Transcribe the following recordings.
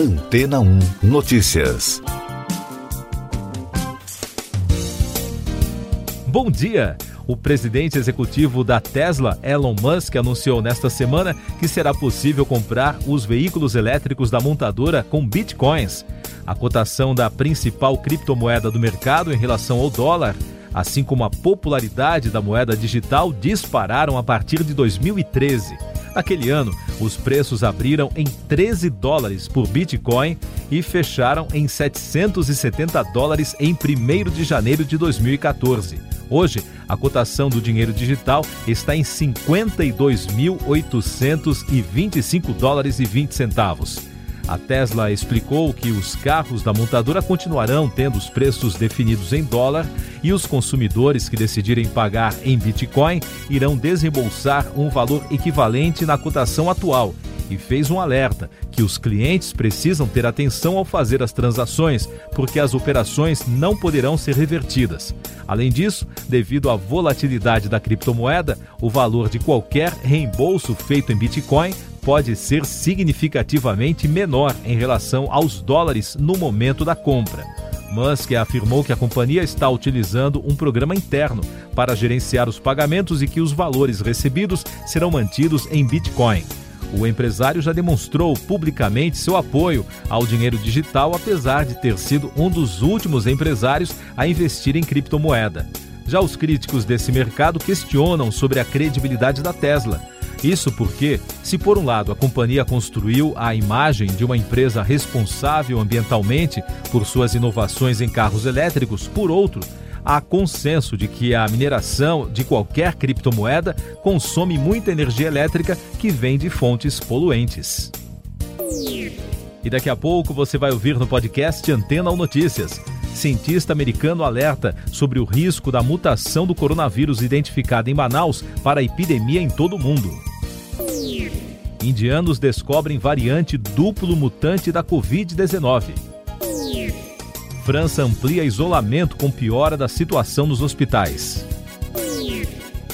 Antena 1 Notícias. Bom dia! O presidente executivo da Tesla, Elon Musk, anunciou nesta semana que será possível comprar os veículos elétricos da montadora com bitcoins. A cotação da principal criptomoeda do mercado em relação ao dólar, assim como a popularidade da moeda digital, dispararam a partir de 2013. Naquele ano, os preços abriram em 13 dólares por Bitcoin e fecharam em 770 dólares em 1 de janeiro de 2014. Hoje, a cotação do dinheiro digital está em 52.825 dólares e 20 centavos. A Tesla explicou que os carros da montadora continuarão tendo os preços definidos em dólar e os consumidores que decidirem pagar em Bitcoin irão desembolsar um valor equivalente na cotação atual e fez um alerta que os clientes precisam ter atenção ao fazer as transações, porque as operações não poderão ser revertidas. Além disso, devido à volatilidade da criptomoeda, o valor de qualquer reembolso feito em Bitcoin pode ser significativamente menor em relação aos dólares no momento da compra. Musk afirmou que a companhia está utilizando um programa interno para gerenciar os pagamentos e que os valores recebidos serão mantidos em Bitcoin. O empresário já demonstrou publicamente seu apoio ao dinheiro digital, apesar de ter sido um dos últimos empresários a investir em criptomoeda. Já os críticos desse mercado questionam sobre a credibilidade da Tesla. Isso porque, se por um lado a companhia construiu a imagem de uma empresa responsável ambientalmente por suas inovações em carros elétricos, por outro, há consenso de que a mineração de qualquer criptomoeda consome muita energia elétrica que vem de fontes poluentes. E daqui a pouco você vai ouvir no podcast Antena ou Notícias. Cientista americano alerta sobre o risco da mutação do coronavírus identificada em Manaus para a epidemia em todo o mundo. Indianos descobrem variante duplo mutante da Covid-19. França amplia isolamento com piora da situação nos hospitais.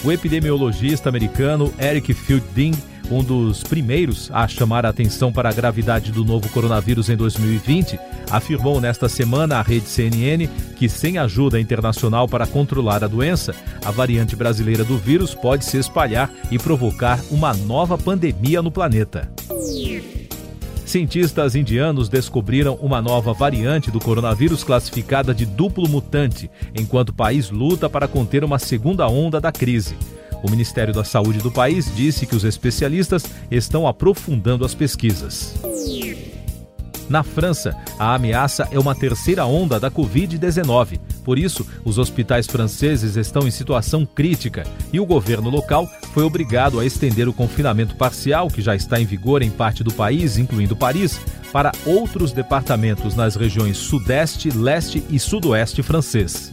O epidemiologista americano Eric Fielding, um dos primeiros a chamar a atenção para a gravidade do novo coronavírus em 2020, afirmou nesta semana à rede CNN que, sem ajuda internacional para controlar a doença, a variante brasileira do vírus pode se espalhar e provocar uma nova pandemia no planeta. Cientistas indianos descobriram uma nova variante do coronavírus classificada de duplo mutante, enquanto o país luta para conter uma segunda onda da crise. O Ministério da Saúde do país disse que os especialistas estão aprofundando as pesquisas. Na França, a ameaça é uma terceira onda da Covid-19. Por isso, os hospitais franceses estão em situação crítica e o governo local foi obrigado a estender o confinamento parcial, que já está em vigor em parte do país, incluindo Paris, para outros departamentos nas regiões Sudeste, Leste e Sudoeste francês.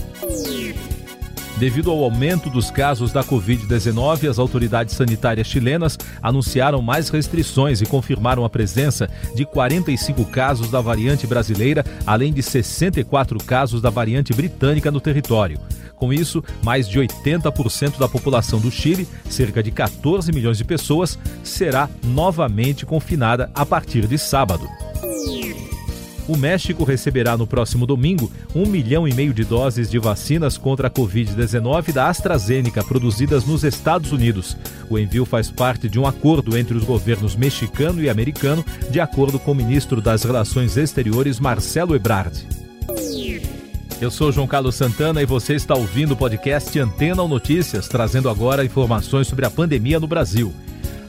Devido ao aumento dos casos da Covid-19, as autoridades sanitárias chilenas anunciaram mais restrições e confirmaram a presença de 45 casos da variante brasileira, além de 64 casos da variante britânica no território. Com isso, mais de 80% da população do Chile, cerca de 14 milhões de pessoas, será novamente confinada a partir de sábado o México receberá no próximo domingo um milhão e meio de doses de vacinas contra a Covid-19 da AstraZeneca produzidas nos Estados Unidos. O envio faz parte de um acordo entre os governos mexicano e americano, de acordo com o ministro das Relações Exteriores, Marcelo Ebrard. Eu sou João Carlos Santana e você está ouvindo o podcast Antena ou Notícias, trazendo agora informações sobre a pandemia no Brasil.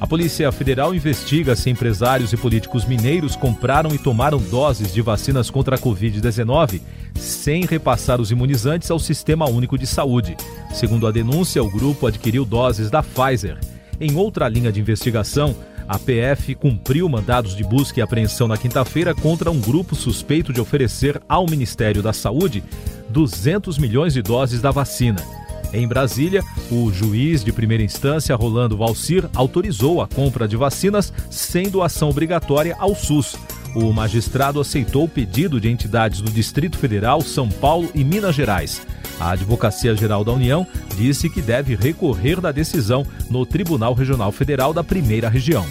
A Polícia Federal investiga se empresários e políticos mineiros compraram e tomaram doses de vacinas contra a Covid-19 sem repassar os imunizantes ao Sistema Único de Saúde. Segundo a denúncia, o grupo adquiriu doses da Pfizer. Em outra linha de investigação, a PF cumpriu mandados de busca e apreensão na quinta-feira contra um grupo suspeito de oferecer ao Ministério da Saúde 200 milhões de doses da vacina. Em Brasília, o juiz de primeira instância, Rolando Valcir, autorizou a compra de vacinas sem doação obrigatória ao SUS. O magistrado aceitou o pedido de entidades do Distrito Federal, São Paulo e Minas Gerais. A Advocacia Geral da União disse que deve recorrer da decisão no Tribunal Regional Federal da Primeira Região.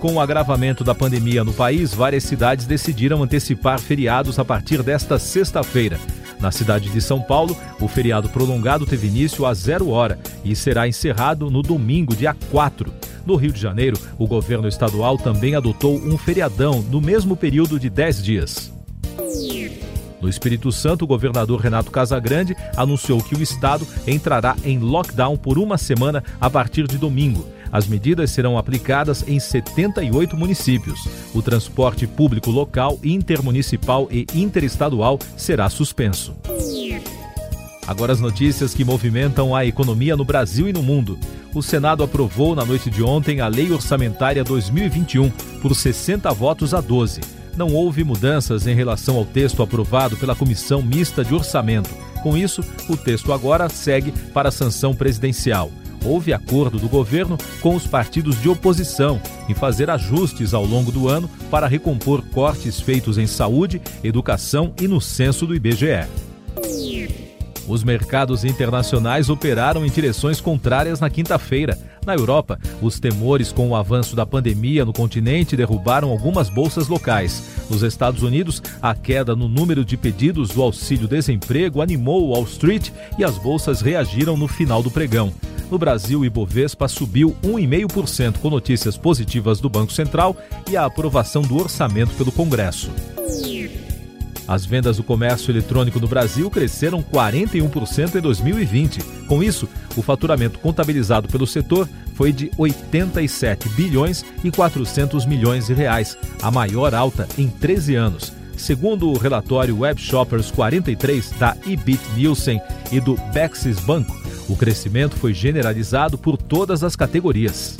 Com o agravamento da pandemia no país, várias cidades decidiram antecipar feriados a partir desta sexta-feira. Na cidade de São Paulo, o feriado prolongado teve início às zero hora e será encerrado no domingo, dia 4. No Rio de Janeiro, o governo estadual também adotou um feriadão no mesmo período de 10 dias. No Espírito Santo, o governador Renato Casagrande anunciou que o estado entrará em lockdown por uma semana a partir de domingo. As medidas serão aplicadas em 78 municípios. O transporte público local, intermunicipal e interestadual será suspenso. Agora as notícias que movimentam a economia no Brasil e no mundo. O Senado aprovou na noite de ontem a Lei Orçamentária 2021 por 60 votos a 12. Não houve mudanças em relação ao texto aprovado pela Comissão Mista de Orçamento. Com isso, o texto agora segue para a sanção presidencial houve acordo do governo com os partidos de oposição em fazer ajustes ao longo do ano para recompor cortes feitos em saúde, educação e no censo do IBGE. Os mercados internacionais operaram em direções contrárias na quinta-feira. Na Europa, os temores com o avanço da pandemia no continente derrubaram algumas bolsas locais. Nos Estados Unidos, a queda no número de pedidos do auxílio-desemprego animou Wall Street e as bolsas reagiram no final do pregão. No Brasil, o Ibovespa subiu 1,5% com notícias positivas do Banco Central e a aprovação do orçamento pelo Congresso. As vendas do comércio eletrônico no Brasil cresceram 41% em 2020. Com isso, o faturamento contabilizado pelo setor foi de 87 bilhões e 400 milhões de reais, a maior alta em 13 anos. Segundo o relatório Web Shoppers 43 da Ibit Nielsen e do Bexis Banco, o crescimento foi generalizado por todas as categorias.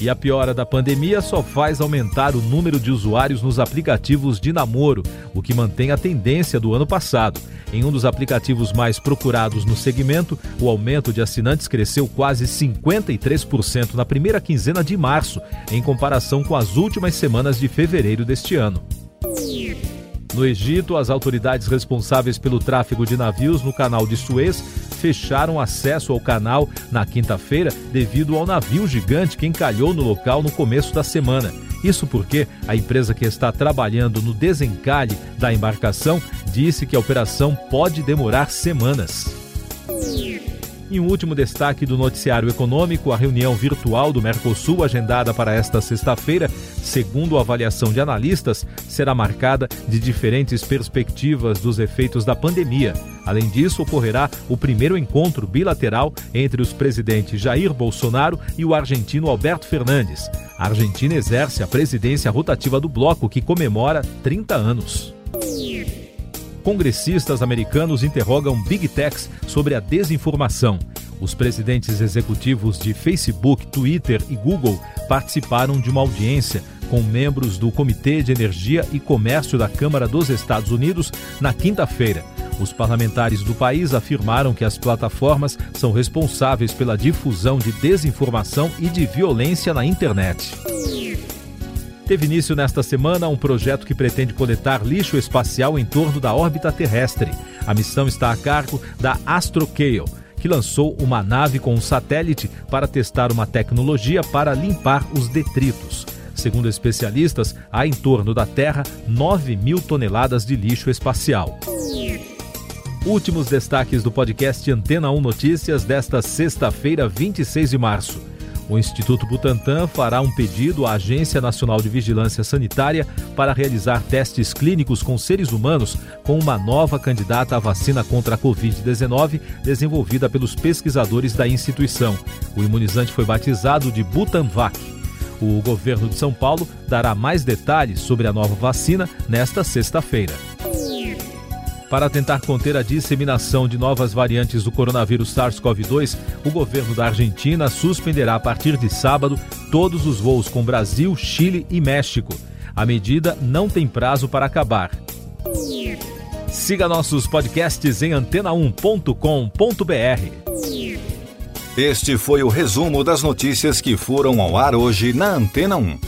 E a piora da pandemia só faz aumentar o número de usuários nos aplicativos de namoro, o que mantém a tendência do ano passado. Em um dos aplicativos mais procurados no segmento, o aumento de assinantes cresceu quase 53% na primeira quinzena de março, em comparação com as últimas semanas de fevereiro deste ano. No Egito, as autoridades responsáveis pelo tráfego de navios no canal de Suez fecharam acesso ao canal na quinta-feira devido ao navio gigante que encalhou no local no começo da semana. Isso porque a empresa que está trabalhando no desencalhe da embarcação disse que a operação pode demorar semanas. E um último destaque do noticiário econômico: a reunião virtual do Mercosul, agendada para esta sexta-feira, segundo a avaliação de analistas, será marcada de diferentes perspectivas dos efeitos da pandemia. Além disso, ocorrerá o primeiro encontro bilateral entre os presidentes Jair Bolsonaro e o argentino Alberto Fernandes. A Argentina exerce a presidência rotativa do bloco, que comemora 30 anos congressistas americanos interrogam Big Techs sobre a desinformação. Os presidentes executivos de Facebook, Twitter e Google participaram de uma audiência com membros do Comitê de Energia e Comércio da Câmara dos Estados Unidos na quinta-feira. Os parlamentares do país afirmaram que as plataformas são responsáveis pela difusão de desinformação e de violência na internet. Teve início nesta semana um projeto que pretende coletar lixo espacial em torno da órbita terrestre. A missão está a cargo da AstroCale, que lançou uma nave com um satélite para testar uma tecnologia para limpar os detritos. Segundo especialistas, há em torno da Terra 9 mil toneladas de lixo espacial. Últimos destaques do podcast Antena 1 Notícias desta sexta-feira, 26 de março. O Instituto Butantan fará um pedido à Agência Nacional de Vigilância Sanitária para realizar testes clínicos com seres humanos com uma nova candidata à vacina contra a Covid-19 desenvolvida pelos pesquisadores da instituição. O imunizante foi batizado de Butanvac. O governo de São Paulo dará mais detalhes sobre a nova vacina nesta sexta-feira. Para tentar conter a disseminação de novas variantes do coronavírus SARS-CoV-2, o governo da Argentina suspenderá a partir de sábado todos os voos com Brasil, Chile e México. A medida não tem prazo para acabar. Siga nossos podcasts em antena1.com.br. Este foi o resumo das notícias que foram ao ar hoje na Antena 1.